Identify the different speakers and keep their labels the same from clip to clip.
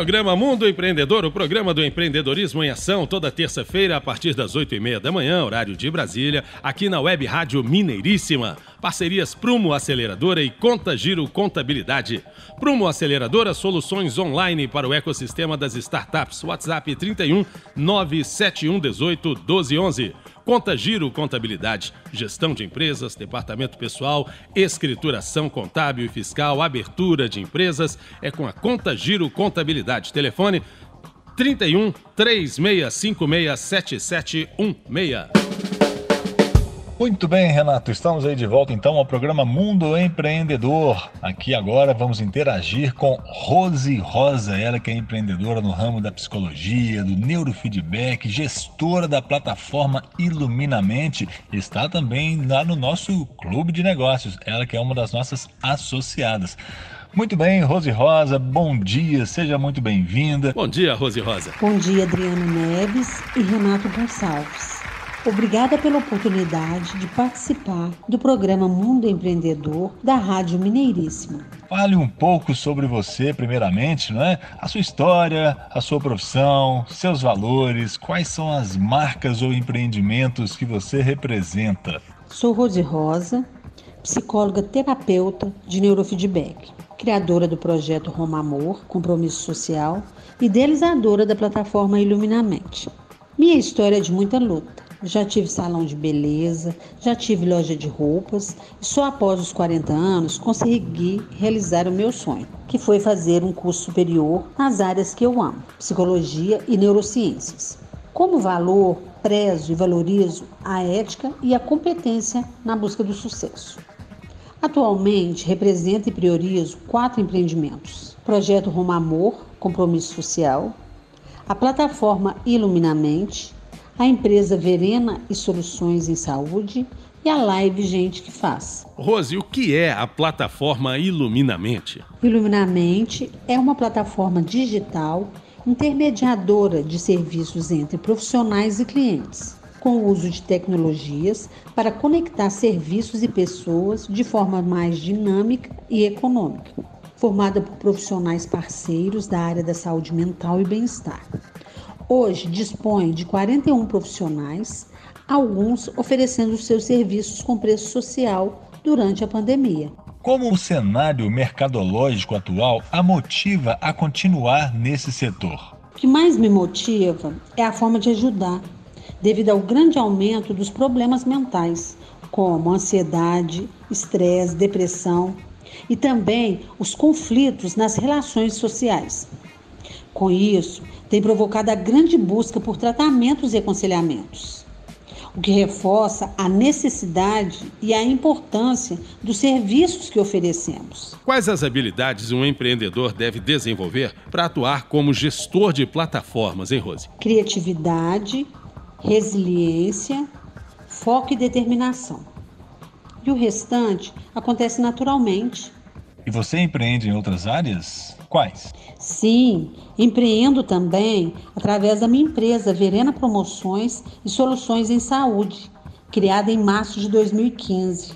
Speaker 1: Programa Mundo Empreendedor, o programa do empreendedorismo em ação, toda terça-feira a partir das oito e meia da manhã, horário de Brasília, aqui na Web Rádio Mineiríssima. Parcerias Prumo Aceleradora e Conta Giro Contabilidade. Prumo Aceleradora, soluções online para o ecossistema das startups. WhatsApp 31 971 18 1211. Conta Giro Contabilidade, gestão de empresas, departamento pessoal, escrituração contábil e fiscal, abertura de empresas, é com a Conta Giro Contabilidade. Telefone 31 3656 7716.
Speaker 2: Muito bem, Renato. Estamos aí de volta então ao programa Mundo Empreendedor. Aqui agora vamos interagir com Rose Rosa, ela que é empreendedora no ramo da psicologia, do neurofeedback, gestora da plataforma Iluminamente, está também lá no nosso clube de negócios. Ela que é uma das nossas associadas. Muito bem, Rose Rosa, bom dia, seja muito bem-vinda.
Speaker 1: Bom dia, Rose Rosa.
Speaker 3: Bom dia, Adriano Neves e Renato Gonçalves. Obrigada pela oportunidade de participar do programa Mundo Empreendedor da Rádio Mineiríssima.
Speaker 2: Fale um pouco sobre você, primeiramente, não é? A sua história, a sua profissão, seus valores, quais são as marcas ou empreendimentos que você representa.
Speaker 3: Sou Rose Rosa, psicóloga terapeuta de neurofeedback, criadora do projeto Roma Amor, Compromisso Social, e idealizadora da plataforma Iluminamente. Minha história é de muita luta já tive salão de beleza, já tive loja de roupas e só após os 40 anos consegui realizar o meu sonho, que foi fazer um curso superior nas áreas que eu amo, psicologia e neurociências. Como valor, prezo e valorizo a ética e a competência na busca do sucesso. Atualmente represento e priorizo quatro empreendimentos: Projeto Roma Amor, Compromisso Social, a plataforma Iluminamente, a empresa Verena e Soluções em Saúde e a live Gente que Faz.
Speaker 1: Rose, o que é a plataforma Iluminamente?
Speaker 3: Iluminamente é uma plataforma digital intermediadora de serviços entre profissionais e clientes, com o uso de tecnologias para conectar serviços e pessoas de forma mais dinâmica e econômica, formada por profissionais parceiros da área da saúde mental e bem-estar. Hoje dispõe de 41 profissionais, alguns oferecendo seus serviços com preço social durante a pandemia.
Speaker 2: Como o cenário mercadológico atual a motiva a continuar nesse setor?
Speaker 3: O que mais me motiva é a forma de ajudar, devido ao grande aumento dos problemas mentais, como ansiedade, estresse, depressão e também os conflitos nas relações sociais. Com isso, tem provocado a grande busca por tratamentos e aconselhamentos, o que reforça a necessidade e a importância dos serviços que oferecemos.
Speaker 1: Quais as habilidades um empreendedor deve desenvolver para atuar como gestor de plataformas, hein, Rose?
Speaker 3: Criatividade, resiliência, foco e determinação. E o restante acontece naturalmente.
Speaker 2: E você empreende em outras áreas? Quais?
Speaker 3: Sim, empreendo também através da minha empresa Verena Promoções e Soluções em Saúde, criada em março de 2015,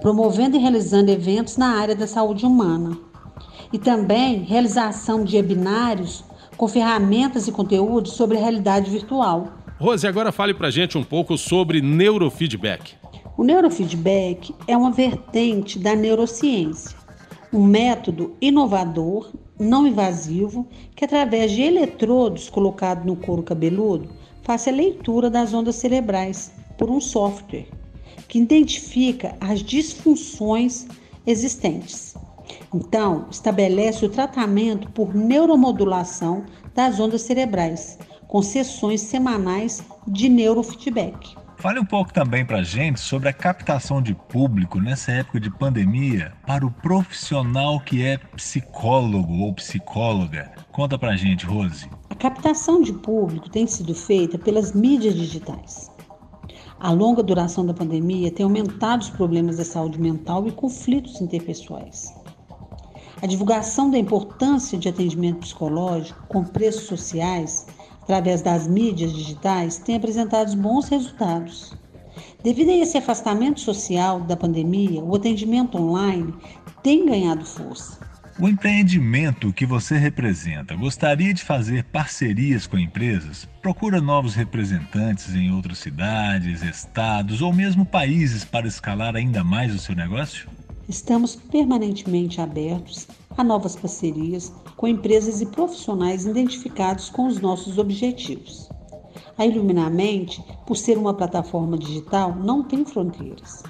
Speaker 3: promovendo e realizando eventos na área da saúde humana. E também realização de webinários com ferramentas e conteúdos sobre a realidade virtual.
Speaker 1: Rose, agora fale pra gente um pouco sobre neurofeedback.
Speaker 3: O neurofeedback é uma vertente da neurociência um método inovador, não invasivo, que através de eletrodos colocados no couro cabeludo, faça a leitura das ondas cerebrais por um software que identifica as disfunções existentes. Então, estabelece o tratamento por neuromodulação das ondas cerebrais, com sessões semanais de neurofeedback.
Speaker 2: Fale um pouco também para a gente sobre a captação de público nessa época de pandemia para o profissional que é psicólogo ou psicóloga. Conta para gente, Rose.
Speaker 3: A captação de público tem sido feita pelas mídias digitais. A longa duração da pandemia tem aumentado os problemas da saúde mental e conflitos interpessoais. A divulgação da importância de atendimento psicológico com preços sociais através das mídias digitais, tem apresentado bons resultados. Devido a esse afastamento social da pandemia, o atendimento online tem ganhado força.
Speaker 2: O empreendimento que você representa gostaria de fazer parcerias com empresas? Procura novos representantes em outras cidades, estados ou mesmo países para escalar ainda mais o seu negócio?
Speaker 3: Estamos permanentemente abertos a novas parcerias com empresas e profissionais identificados com os nossos objetivos. A Iluminamente, por ser uma plataforma digital, não tem fronteiras.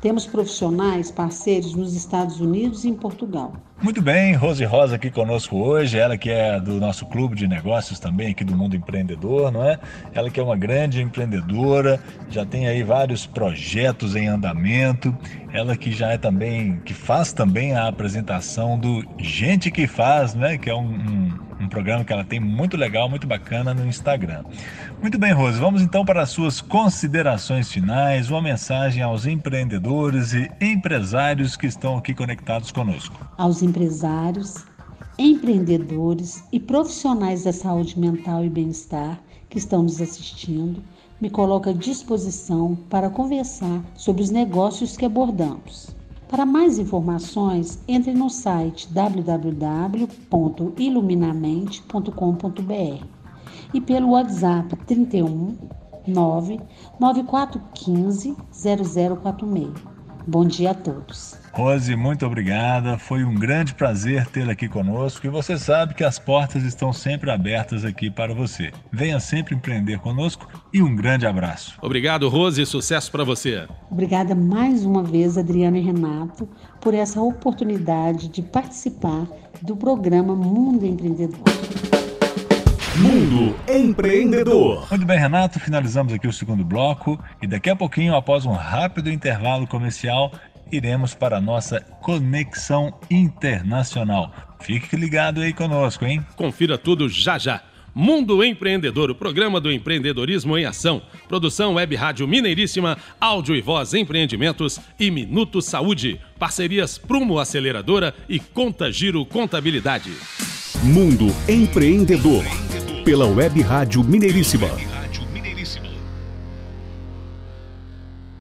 Speaker 3: Temos profissionais parceiros nos Estados Unidos e em Portugal.
Speaker 2: Muito bem, Rose Rosa aqui conosco hoje, ela que é do nosso clube de negócios também aqui do mundo empreendedor, não é? Ela que é uma grande empreendedora, já tem aí vários projetos em andamento. Ela que já é também, que faz também a apresentação do Gente que Faz, né? Que é um, um, um programa que ela tem muito legal, muito bacana no Instagram. Muito bem, Rose, vamos então para as suas considerações finais, uma mensagem aos empreendedores e empresários que estão aqui conectados conosco.
Speaker 3: Aos empresários, empreendedores e profissionais da saúde mental e bem-estar que estão nos assistindo, me coloco à disposição para conversar sobre os negócios que abordamos. Para mais informações, entre no site www.iluminamente.com.br e pelo WhatsApp 31 99415 0046. Bom dia a todos.
Speaker 2: Rose, muito obrigada. Foi um grande prazer tê-la aqui conosco e você sabe que as portas estão sempre abertas aqui para você. Venha sempre empreender conosco e um grande abraço.
Speaker 1: Obrigado, Rose, e sucesso para você.
Speaker 3: Obrigada mais uma vez, Adriano e Renato, por essa oportunidade de participar do programa Mundo Empreendedor.
Speaker 4: Mundo Empreendedor.
Speaker 2: Muito bem, Renato, finalizamos aqui o segundo bloco e daqui a pouquinho, após um rápido intervalo comercial, iremos para a nossa conexão internacional. Fique ligado aí conosco, hein?
Speaker 1: Confira tudo já já. Mundo Empreendedor, o programa do empreendedorismo em ação. Produção Web Rádio Mineiríssima, áudio e voz empreendimentos e Minuto Saúde. Parcerias Prumo Aceleradora e Conta Giro Contabilidade.
Speaker 4: Mundo Empreendedor. Pela Web Rádio Mineiríssima.